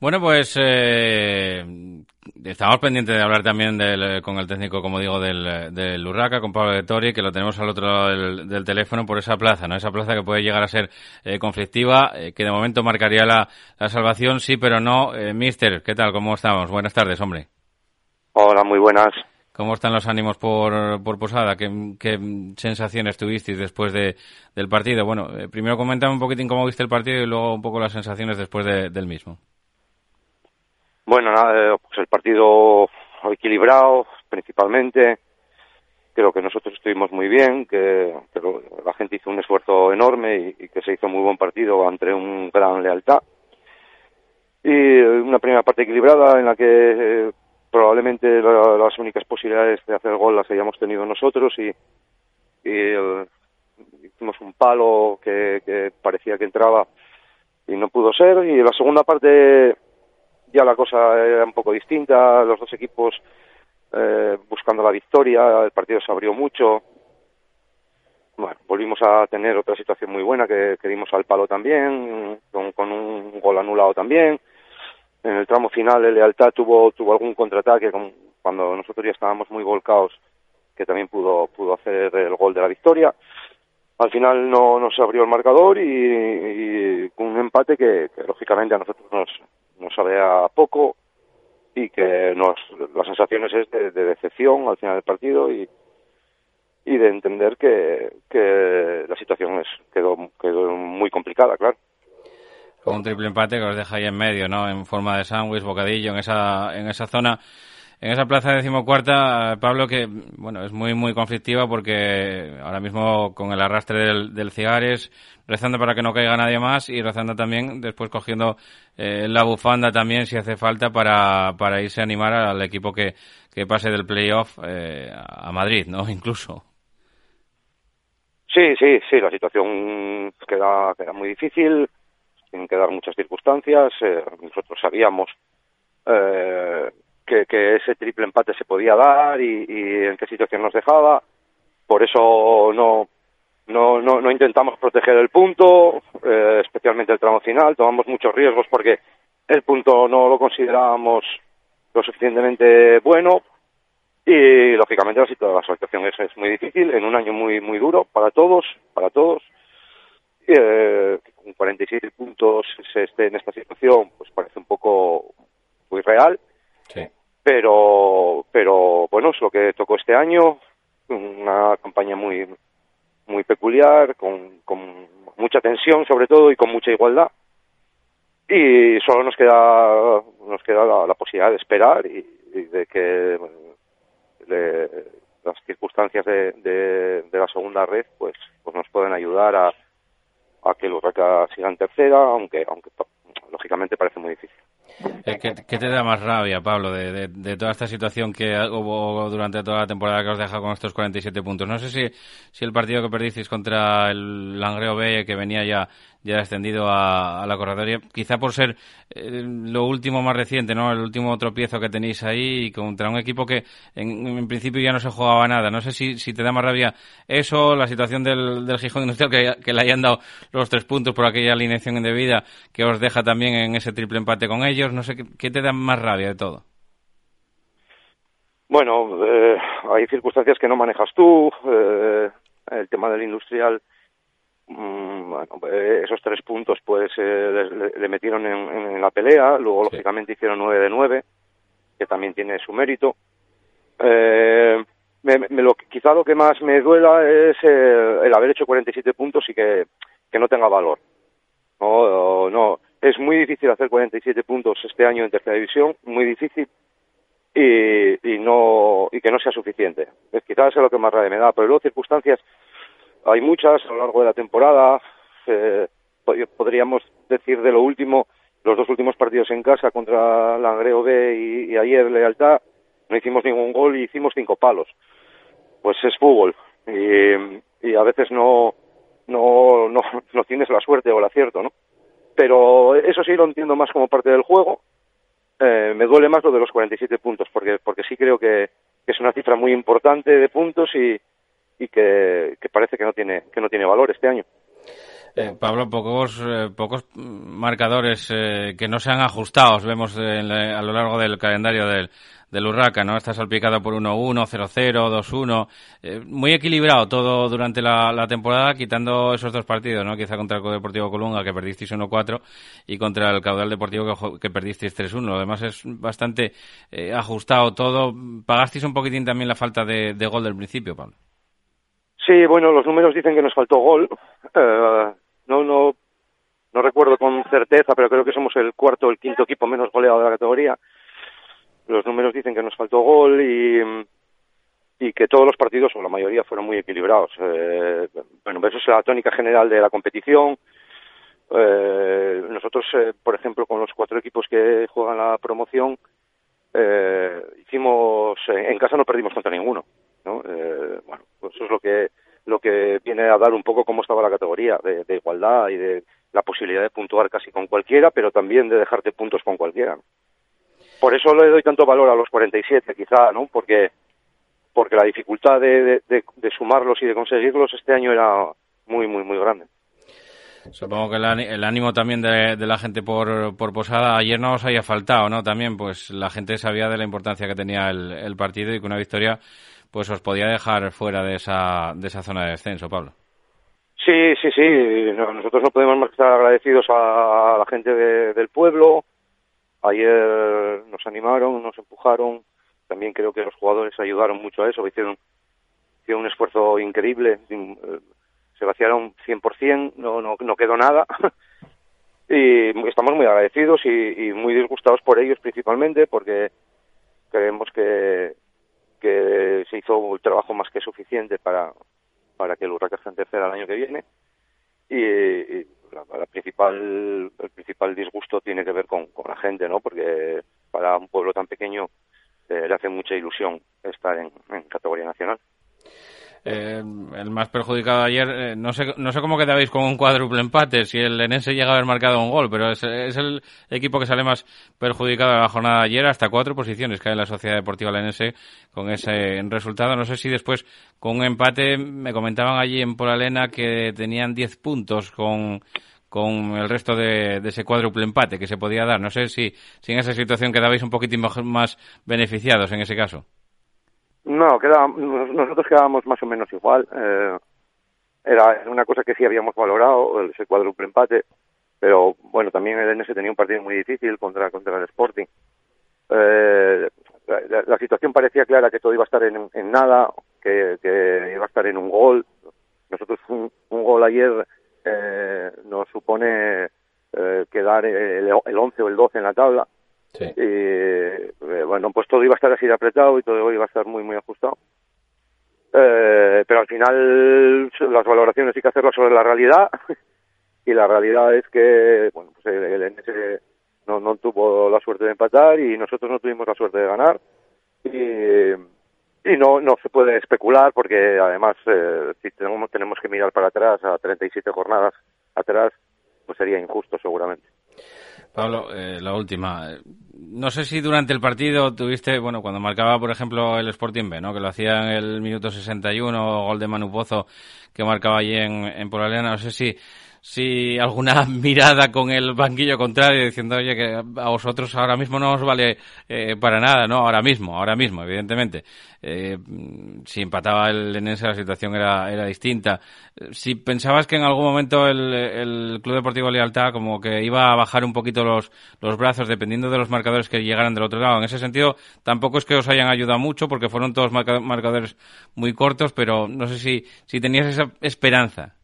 Bueno, pues eh, estamos pendientes de hablar también con el técnico, como digo, del, del Urraca, con Pablo de Tori, que lo tenemos al otro lado del, teléfono por esa plaza, ¿no? Esa plaza que puede llegar a ser eh, conflictiva, eh, que de momento marcaría la, salvación, sí, pero no. mister, ¿qué tal? ¿Cómo estamos? Buenas tardes, hombre.
Hola, muy buenas.
¿Cómo están los ánimos por, por Posada? ¿Qué, sensaciones tuvisteis después de, del partido? Bueno, primero comentame un poquitín cómo viste el partido y luego un poco las sensaciones después del mismo.
Bueno, nada, eh, pues el partido equilibrado principalmente. Creo que nosotros estuvimos muy bien, que, la gente hizo un esfuerzo enorme y, que se hizo muy buen partido ante un gran lealtad. Y una primera parte equilibrada en la que probablemente las únicas posibilidades de hacer gol las hayamos tenido nosotros y, eh, hicimos un palo que, que parecía que entraba y no pudo ser. Y la segunda parte ya la cosa era un poco distinta, los dos equipos eh, buscando la victoria, el partido se abrió mucho. Bueno, volvimos a tener otra situación muy buena que, que dimos al palo también, con, un gol anulado también. En el tramo final el Lealtad tuvo, tuvo algún contraataque cuando nosotros ya estábamos muy volcados, que también pudo, pudo hacer el gol de la victoria. Al final no, no se abrió el marcador y, con un empate que, que lógicamente a nosotros nos, nos sabe a poco y que nos, las sensaciones es de, decepción al final del partido y, y de entender que, que la situación es, quedó, quedó muy complicada, claro.
Con un triple empate que os deja ahí en medio, ¿no? En forma de sándwich, bocadillo, en esa, en esa zona en esa plaza decimocuarta, Pablo, que bueno es muy muy conflictiva porque ahora mismo con el arrastre del, del Cigares, rezando para que no caiga nadie más y rezando también después cogiendo eh, la bufanda también si hace falta para, para irse a animar al equipo que, que pase del playoff eh, a Madrid, ¿no? Incluso.
Sí, sí, sí, la situación queda, queda muy difícil, tienen que dar muchas circunstancias. Eh, nosotros sabíamos eh, que, ese triple empate se podía dar y, en qué situación nos dejaba. Por eso no, no, no, intentamos proteger el punto, eh, especialmente el tramo final. Tomamos muchos riesgos porque el punto no lo considerábamos lo suficientemente bueno y lógicamente la situación, es, es, muy difícil en un año muy muy duro para todos, para todos. Eh, con 47 puntos se esté en esta situación, pues parece un poco muy real. Pero pero bueno es lo que tocó este año una campaña muy muy peculiar con, con mucha tensión sobre todo y con mucha igualdad. Y solo nos queda nos queda la, posibilidad de esperar y, de que las circunstancias de, de, la segunda red pues pues nos pueden ayudar a que los Urraca sigan tercera aunque aunque lógicamente parece muy difícil
eh, ¿Qué, te da más rabia, Pablo, de, toda esta situación que hubo durante toda la temporada que os deja con estos 47 puntos? No sé si, si el partido que perdisteis contra el Langreo B, que venía ya ya extendido a, la corredoria, quizá por ser eh, lo último más reciente, ¿no? El último tropiezo que tenéis ahí contra un equipo que en, principio ya no se jugaba nada. No sé si, si te da más rabia eso, la situación del, del Gijón Industrial, que, que le hayan dado los tres puntos por aquella alineación indebida que os deja también en ese triple empate con ellos. No sé, ¿qué, te da más rabia de todo?
Bueno, eh, hay circunstancias que no manejas tú. Eh, el tema del industrial Mm, bueno, pues, esos tres puntos pues eh, le, metieron en, la pelea, luego lógicamente hicieron nueve de nueve, que también tiene su mérito. Eh, me, lo, quizá lo que más me duela es eh, el haber hecho 47 puntos y que, que no tenga valor. No, no, es muy difícil hacer 47 puntos este año en tercera división, muy difícil, y, y no y que no sea suficiente. Quizás es lo que más rabia me da, pero luego circunstancias hay muchas a lo largo de la temporada. Eh, podríamos decir de lo último, los dos últimos partidos en casa contra Langreo B y, y ayer Lealtad, no hicimos ningún gol y hicimos cinco palos. Pues es fútbol y, y a veces no, no, no, no tienes la suerte o el acierto, ¿no? Pero eso sí lo entiendo más como parte del juego. Eh, me duele más lo de los 47 puntos, porque, porque sí creo que, que es una cifra muy importante de puntos y, y que, que parece que no tiene, que no tiene valor este año.
Eh, Pablo, pocos, eh, pocos marcadores eh, que no se han ajustado, vemos a lo largo del calendario del, del Urraca, ¿no? Está salpicado por 1-1, 0-0, 2-1. muy equilibrado todo durante la, la, temporada, quitando esos dos partidos, ¿no? Quizá contra el Deportivo Colunga, que perdisteis 1-4, y contra el Caudal Deportivo, que, que perdisteis 3-1. Lo demás es bastante ajustado todo. ¿Pagasteis un poquitín también la falta de, de gol del principio, Pablo?
Sí, bueno, los números dicen que nos faltó gol. Eh, no, no, no recuerdo con certeza, pero creo que somos el cuarto o el quinto equipo menos goleado de la categoría. Los números dicen que nos faltó gol y, que todos los partidos, o la mayoría, fueron muy equilibrados. Eh, bueno, eso es la tónica general de la competición. Eh, nosotros, eh, por ejemplo, con los cuatro equipos que juegan la promoción, eh, hicimos, en casa no perdimos contra ninguno. ¿no? Eh, bueno, pues eso es lo que lo que viene a dar un poco cómo estaba la categoría de, de, igualdad y de la posibilidad de puntuar casi con cualquiera, pero también de dejarte puntos con cualquiera. Por eso le doy tanto valor a los 47, quizá, ¿no? Porque porque la dificultad de, sumarlos y de conseguirlos este año era muy, muy, muy grande.
Supongo que el, ánimo también de, la gente por, por Posada ayer no os haya faltado, ¿no? También, pues la gente sabía de la importancia que tenía el partido y que una victoria pues os podía dejar fuera de esa, de esa zona de descenso, Pablo.
Sí, sí, sí. nosotros no podemos más que estar agradecidos a la gente del pueblo. Ayer nos animaron, nos empujaron. También creo que los jugadores ayudaron mucho a eso. Hicieron, hicieron un esfuerzo increíble. Eh, se vaciaron 100%, no, no, no quedó nada. y estamos muy agradecidos y, y muy disgustados por ellos principalmente porque creemos que, que se hizo un trabajo más que suficiente para, para que el Urraca esté en tercera el año que viene. Y, la, principal el principal disgusto tiene que ver con, con, la gente no porque para un pueblo tan pequeño eh, le hace mucha ilusión estar en, en categoría nacional
eh, el más perjudicado ayer, eh, no sé no sé cómo quedabais con un cuádruple empate, si el Enense llega a haber marcado un gol, pero es, es, el equipo que sale más perjudicado de la jornada de ayer, hasta cuatro posiciones en la Sociedad Deportiva Lenense con ese resultado. No sé si después con un empate, me comentaban allí en Polalena que tenían diez puntos con con el resto de, de, ese cuádruple empate que se podía dar. No sé si, si en esa situación quedabais un poquitín más beneficiados en ese caso.
No, nosotros quedábamos más o menos igual. Eh, era una cosa que sí habíamos valorado, ese cuádruple empate, pero bueno, también el NS tenía un partido muy difícil contra, contra el Sporting. Eh, la, la, situación parecía clara que todo iba a estar en, en nada, que, que, iba a estar en un gol. Nosotros un, un gol ayer eh, nos supone eh, quedar el, el 11 o el 12 en la tabla Y eh, bueno, pues todo iba a estar así de apretado y todo iba a estar muy, muy ajustado. Eh, pero al final las valoraciones hay que hacerlas sobre la realidad y la realidad es que bueno, pues el, NS no, no tuvo la suerte de empatar y nosotros no tuvimos la suerte de ganar y, y no no se puede especular porque además eh, si tenemos, tenemos que mirar para atrás a 37 jornadas atrás pues sería injusto seguramente.
Pablo, eh, la última. No sé si durante el partido tuviste, bueno, cuando marcaba, por ejemplo, el Sporting B, ¿no? Que lo hacía en el minuto 61, gol de Manu Pozo, que marcaba allí en, en Poralena. No sé si si alguna mirada con el banquillo contrario diciendo, oye, que a vosotros ahora mismo no os vale eh, para nada, ¿no? Ahora mismo, ahora mismo, evidentemente. Eh, si empataba el Lenense la situación era, era distinta. Si pensabas que en algún momento el, el Club Deportivo Lealtad como que iba a bajar un poquito los, los brazos dependiendo de los marcadores que llegaran del otro lado. En ese sentido, tampoco es que os hayan ayudado mucho porque fueron todos marcadores muy cortos, pero no sé si, si tenías esa esperanza.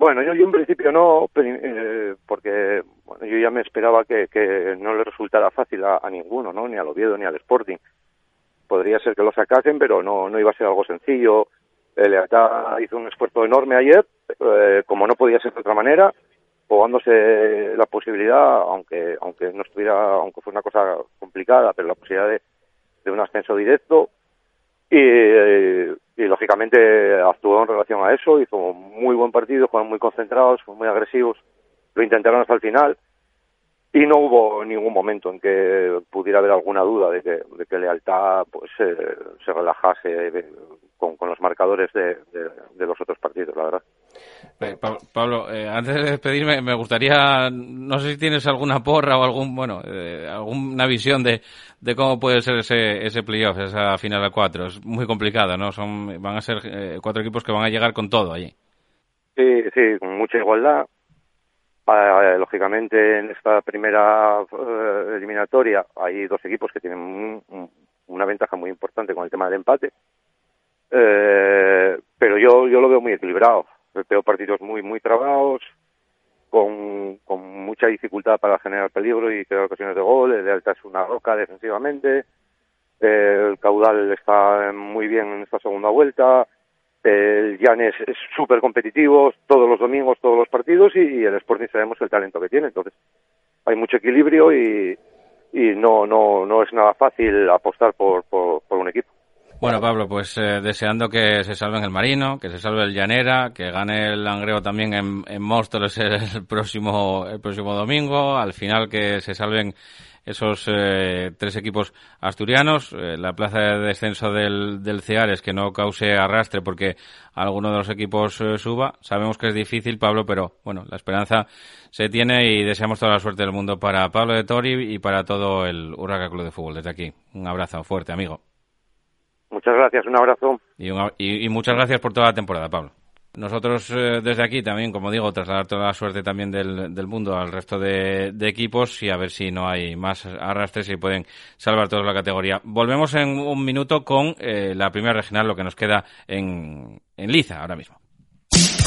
Bueno, yo, en principio no, eh, porque yo ya me esperaba que, que no le resultara fácil a, ninguno, ¿no? Ni al Oviedo ni al Sporting. Podría ser que lo sacasen, pero no, no iba a ser algo sencillo. El Lealtad hizo un esfuerzo enorme ayer, eh, como no podía ser de otra manera, jugándose la posibilidad, aunque aunque no estuviera, aunque fue una cosa complicada, pero la posibilidad de, de un ascenso directo y, y, lógicamente actuó en relación a eso, hizo muy buen partido, fueron muy concentrados, muy agresivos, lo intentaron hasta el final y no hubo ningún momento en que pudiera haber alguna duda de que, de que Lealtad pues eh, se relajase con, con, los marcadores de, los otros partidos, la verdad.
Eh, Pablo, eh, antes de despedirme, me gustaría, no sé si tienes alguna porra o algún, bueno, eh, alguna visión de, de cómo puede ser ese, ese playoff, esa final a cuatro. Es muy complicado, ¿no? Son, van a ser cuatro equipos que van a llegar con todo allí.
Sí, sí, con mucha igualdad eh, lógicamente, en esta primera eh, eliminatoria hay dos equipos que tienen un, un, una ventaja muy importante con el tema del empate, eh, pero yo, yo lo veo muy equilibrado. Veo partidos muy, muy trabados, con, con mucha dificultad para generar peligro y crear ocasiones de gol. El de Alta es una roca defensivamente. el caudal está muy bien en esta segunda vuelta el Llanes es súper competitivo, todos los domingos, todos los partidos, y, y, el Sporting sabemos el talento que tiene. Entonces, hay mucho equilibrio y, y no, no, no es nada fácil apostar por, por, por un equipo.
Bueno, Pablo, pues eh, deseando que se salve en el Marino, que se salve el Llanera, que gane el Langreo también en, en Móstoles el próximo, el próximo domingo, al final que se salven esos eh, tres equipos asturianos, eh, la plaza de descenso del, del Ceares que no cause arrastre porque alguno de los equipos eh, suba. Sabemos que es difícil, Pablo, pero bueno, la esperanza se tiene y deseamos toda la suerte del mundo para Pablo de Tori y para todo el Urraca Club de Fútbol. Desde aquí, un abrazo fuerte, amigo.
Muchas gracias, un abrazo.
Y, un, y, y muchas gracias por toda la temporada, Pablo. Nosotros eh, desde aquí también, como digo, trasladar toda la suerte también del, del mundo al resto de, equipos y a ver si no hay más arrastres y pueden salvar toda la categoría. Volvemos en un minuto con eh, la primera regional, lo que nos queda en, en Liza ahora mismo.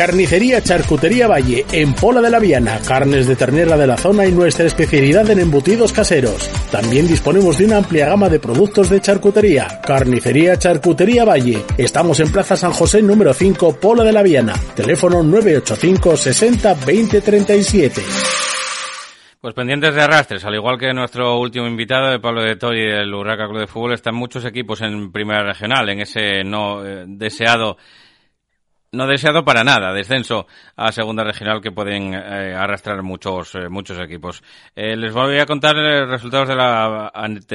Carnicería Charcutería Valle, en Pola de la Viana, carnes de ternera de la zona y nuestra especialidad en embutidos caseros. También disponemos de una amplia gama de productos de charcutería. Carnicería Charcutería Valle. Estamos en Plaza San José número 5, Pola de la Viana. Teléfono 985 60 20 37.
Pues pendientes de arrastres, al igual que nuestro último invitado de Pablo de Tori del Urraca Club de Fútbol, están muchos equipos en primera regional, en ese no eh, deseado no deseado para nada, descenso a segunda regional que pueden eh, arrastrar muchos eh, muchos equipos. Eh, les voy a contar los resultados de la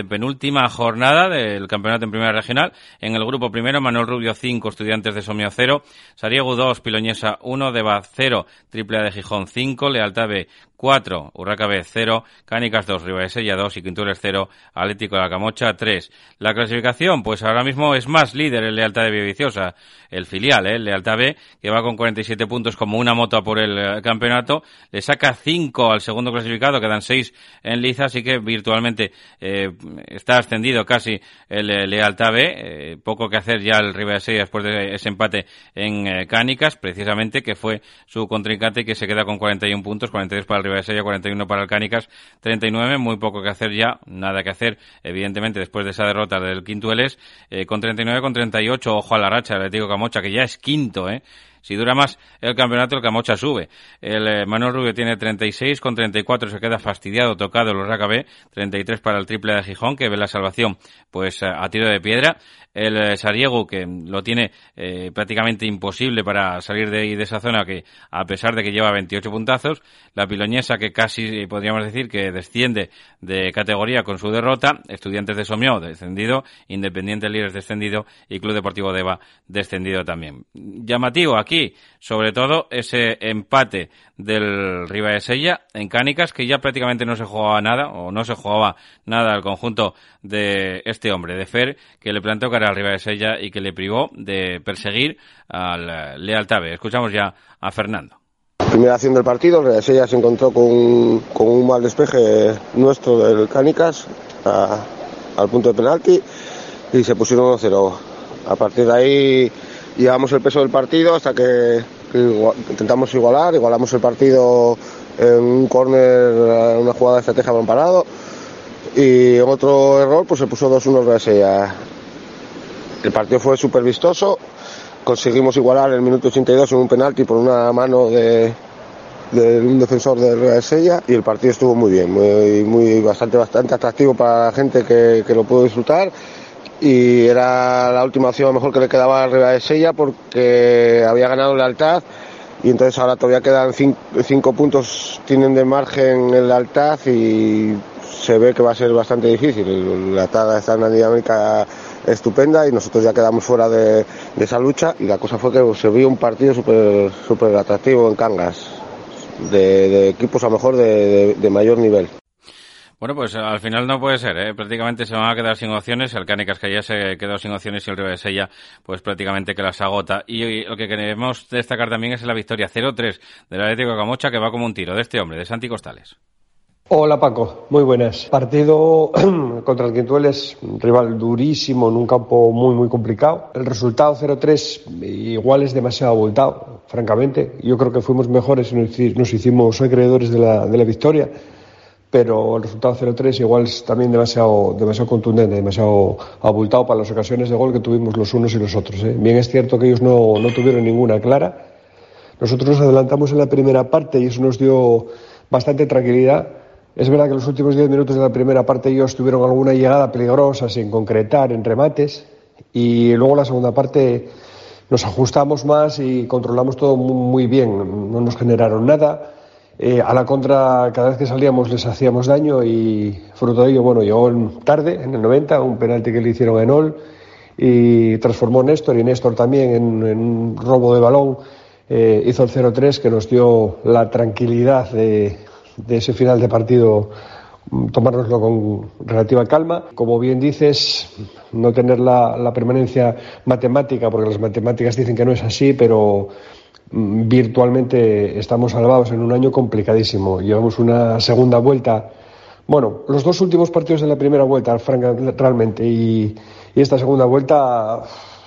penúltima jornada del campeonato en primera regional. En el grupo primero, Manuel Rubio 5, Estudiantes de Somio 0, Sariego 2, Piloñesa 1, Deba 0, Triple A de Gijón 5, Lealtad B 4, Urraca B 0, Cánicas 2, Ribadesella 2 y Quintures 0, Atlético de la Camocha 3. La clasificación, pues ahora mismo es más líder el Lealtad de Villaviciosa, el filial, ¿eh? Lealtad B, que va con 47 puntos como una moto por el eh, campeonato, le saca 5 al segundo clasificado, quedan 6 en liza, así que virtualmente eh, está ascendido casi el eh, Lealtad B, eh, poco que hacer ya el Ribadesella después de ese empate en Cánicas, precisamente, que fue su contrincante que se queda con 41 puntos, 43 para el Ribadesella, 41 para el Cánicas, 39, muy poco que hacer ya, nada que hacer, evidentemente, después de esa derrota del Quintueles, eh, con 39, con 38, ojo a la racha, le digo Camocha, que ya es quinto, ¿eh? Si dura más el campeonato, el Camocha sube. El eh, Manuel Rubio tiene 36, con 34 se queda fastidiado, tocado Urraca B, 33 para el triple de Gijón, que ve la salvación pues a tiro de piedra. El eh, Sariego, que lo tiene eh, prácticamente imposible para salir de ahí de esa zona, que a pesar de que lleva 28 puntazos. La Piloñesa, que casi podríamos decir que desciende de categoría con su derrota. Estudiantes de Somió, descendido. Independiente Líderes, descendido. Y Club Deportivo Deva, descendido también. Llamativo aquí sobre todo ese empate del Riva Sella en Cánicas, que ya prácticamente no se jugaba nada, o no se jugaba nada al conjunto de este hombre, de Fer, que le plantó cara al Riva Sella y que le privó de perseguir al Lealtave. Escuchamos ya a Fernando.
Primera acción del partido, el Sella se encontró con, un mal despeje nuestro del Cánicas al punto de penalti y se pusieron 1-0. A partir de ahí llevamos el peso del partido hasta que, intentamos igualar, igualamos el partido en un córner, una jugada de estrategia balón parado y otro error pues se puso 2-1 el El partido fue súper vistoso, conseguimos igualar el minuto 82 en un penalti por una mano de, un defensor de Real y el partido estuvo muy bien, muy, muy bastante bastante atractivo para la gente que, que lo pudo disfrutar y era la última opción mejor que le quedaba arriba de Sella porque había ganado lealtad y entonces ahora todavía quedan cinco, puntos tienen de margen el lealtad y se ve que va a ser bastante difícil. La tada está en una dinámica estupenda y nosotros ya quedamos fuera de, esa lucha y la cosa fue que se vio un partido súper super atractivo en Cangas, de, equipos a lo mejor de mayor nivel.
Bueno, pues al final no puede ser, ¿eh? prácticamente se van a quedar sin opciones. El Cánicas que ya se quedó sin opciones y el Río de Sella, pues prácticamente que las agota. Y, lo que queremos destacar también es la victoria 0-3 del Atlético de Camocha, que va como un tiro de este hombre, de Santi Costales.
Hola Paco, muy buenas. Partido contra el Quintueles, rival durísimo en un campo muy muy complicado. El resultado 0-3 igual es demasiado abultado, francamente. Yo creo que fuimos mejores y nos hicimos acreedores de la, de la victoria pero el resultado 0-3 igual es también demasiado, demasiado contundente, demasiado abultado para las ocasiones de gol que tuvimos los unos y los otros. ¿eh? Bien es cierto que ellos no, no tuvieron ninguna clara. Nosotros nos adelantamos en la primera parte y eso nos dio bastante tranquilidad. Es verdad que los últimos 10 minutos de la primera parte ellos tuvieron alguna llegada peligrosa sin concretar en remates y luego la segunda parte nos ajustamos más y controlamos todo muy bien. No nos generaron nada eh, a la contra, cada vez que salíamos les hacíamos daño y fruto de ello, bueno, llegó tarde, en el 90, un penalti que le hicieron a Enol y transformó Néstor y Néstor también en, un robo de balón eh, hizo el 0-3 que nos dio la tranquilidad de, ese final de partido mm, tomárnoslo con relativa calma. Como bien dices, no tener la, la permanencia matemática, porque las matemáticas dicen que no es así, pero virtualmente estamos salvados en un año complicadísimo. Llevamos una segunda vuelta. Bueno, los dos últimos partidos de la primera vuelta, realmente, y, esta segunda vuelta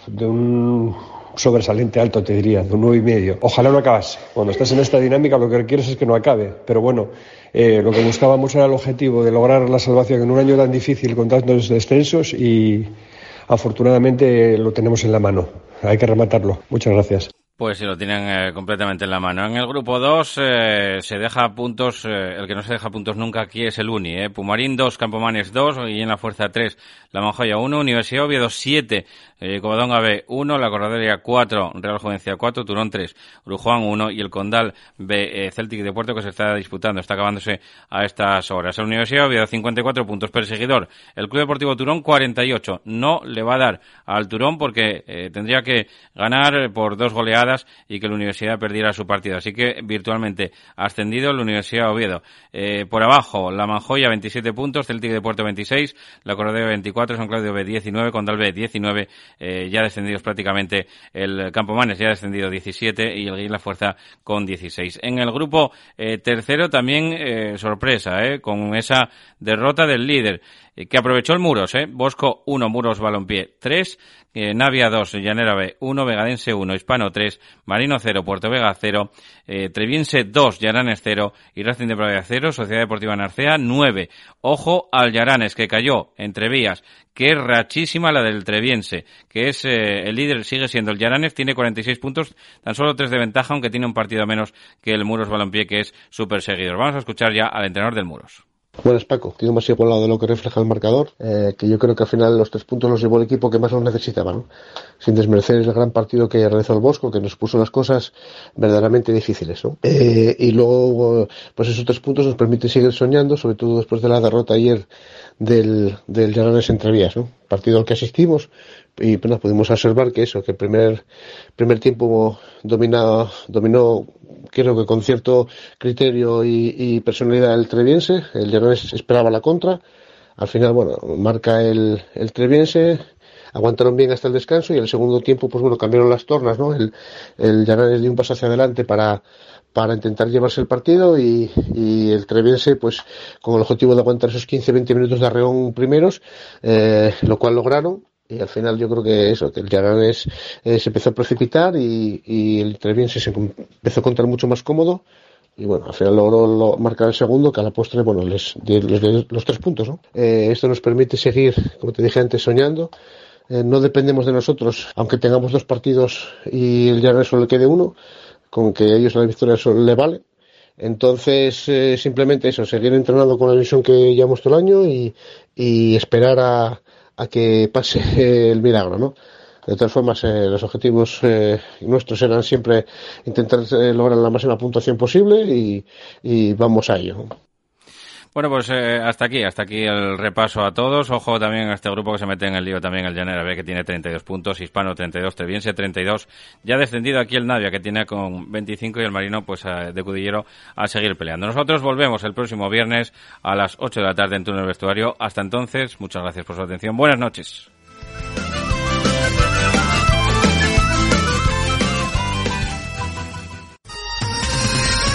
de un sobresaliente alto, te diría, de un nueve y medio. Ojalá no acabase. Cuando estás en esta dinámica, lo que quieres es que no acabe. Pero bueno, eh, lo que buscábamos era el objetivo de lograr la salvación en un año tan difícil con tantos descensos y afortunadamente lo tenemos en la mano. Hay que rematarlo. Muchas gracias.
Pues sí, lo tienen eh, completamente en la mano. En el grupo 2 eh, se deja puntos, eh, el que no se deja puntos nunca aquí es el Uni. Eh. Pumarín 2, Campomanes 2 y en la Fuerza 3, La Manjoya 1, Universidad Oviedo 7, eh, Covadonga B 1, La Corradería 4, Real Juvencia 4, Turón 3, Urujuan 1 y el Condal B eh, Celtic de Puerto que se está disputando, está acabándose a estas horas. La Universidad Oviedo 54 puntos, perseguidor. El Club Deportivo Turón 48. No le va a dar al Turón porque eh, tendría que ganar por dos goleadas y que la Universidad perdiera su partido. Así que virtualmente ascendido la Universidad Oviedo. Eh, por abajo, la Manjoya 27 puntos, Celtic de Puerto 26, la Corredera 24, San Claudio B 19, Condal B 19, eh, ya descendidos prácticamente el Campomanes, ya descendido 17 y el Guille La Fuerza con 16. En el grupo eh, tercero también eh, sorpresa, con esa derrota del líder que aprovechó el Muros, ¿eh? Bosco 1, Muros Balompié 3, eh, Navia 2, Llanera B 1, Vegadense 1, Hispano 3, Marino 0, Puerto Vega 0, eh, Treviense 2, Llaranes 0 y Racing de Pravia 0, Sociedad Deportiva Narcea 9. Ojo al Llaranes que cayó entre vías, que es rachísima la del Treviense, que es eh, el líder, sigue siendo el Llaranes, tiene 46 puntos, tan solo 3 de ventaja, aunque tiene un partido menos que el Muros Balompié, que es su perseguidor. Vamos a escuchar ya al entrenador del Muros.
Buenas Paco, tiene más igualado de lo que refleja el marcador, eh, que yo creo que al final los tres puntos los llevó el equipo que más los necesitaba, ¿no? sin desmerecer el gran partido que realizó el Bosco, que nos puso las cosas verdaderamente difíciles. ¿no? Eh, y luego, pues esos tres puntos nos permiten seguir soñando, sobre todo después de la derrota ayer del, del Llanones Entrevías, ¿no? partido al que asistimos, y bueno, pudimos observar que eso, que el primer, primer tiempo dominado, dominó, creo que con cierto criterio y, y personalidad el Treviense, el Llanones esperaba la contra, al final, bueno, marca el, el Treviense, aguantaron bien hasta el descanso y en el segundo tiempo, pues bueno, cambiaron las tornas, ¿no? El, el Llanones dio un paso hacia adelante para, para intentar llevarse el partido y, y el Treviense, pues con el objetivo de aguantar esos 15-20 minutos de arreón primeros, eh, lo cual lograron y al final yo creo que eso, que el Llanones eh, se empezó a precipitar y, y el Treviense se empezó a contar mucho más cómodo y bueno, al final logró lo, marcar el segundo, que a la postre, bueno, les, les los tres puntos, ¿no? Eh, esto nos permite seguir, como te dije antes, soñando. Eh, no dependemos de nosotros, aunque tengamos dos partidos y el Llanones solo le quede uno, con que ellos la victoria solo le vale. Entonces, eh, simplemente eso, seguir entrenando con la visión que llevamos todo el año y, y esperar a, a que pase el milagro, ¿no? De todas formas, eh, los objetivos eh, nuestros eran siempre intentar eh, lograr la máxima puntuación posible y, y vamos a ello.
Bueno, pues eh, hasta aquí, hasta aquí el repaso a todos. Ojo también a este grupo que se mete en el lío también el Llanera B, que tiene 32 puntos, Hispano 32, Treviense 32. Ya ha descendido aquí el Navia, que tiene con 25, y el Marino, pues de Cudillero, a seguir peleando. Nosotros volvemos el próximo viernes a las 8 de la tarde en Túnel Vestuario. Hasta entonces, muchas gracias por su atención. Buenas noches.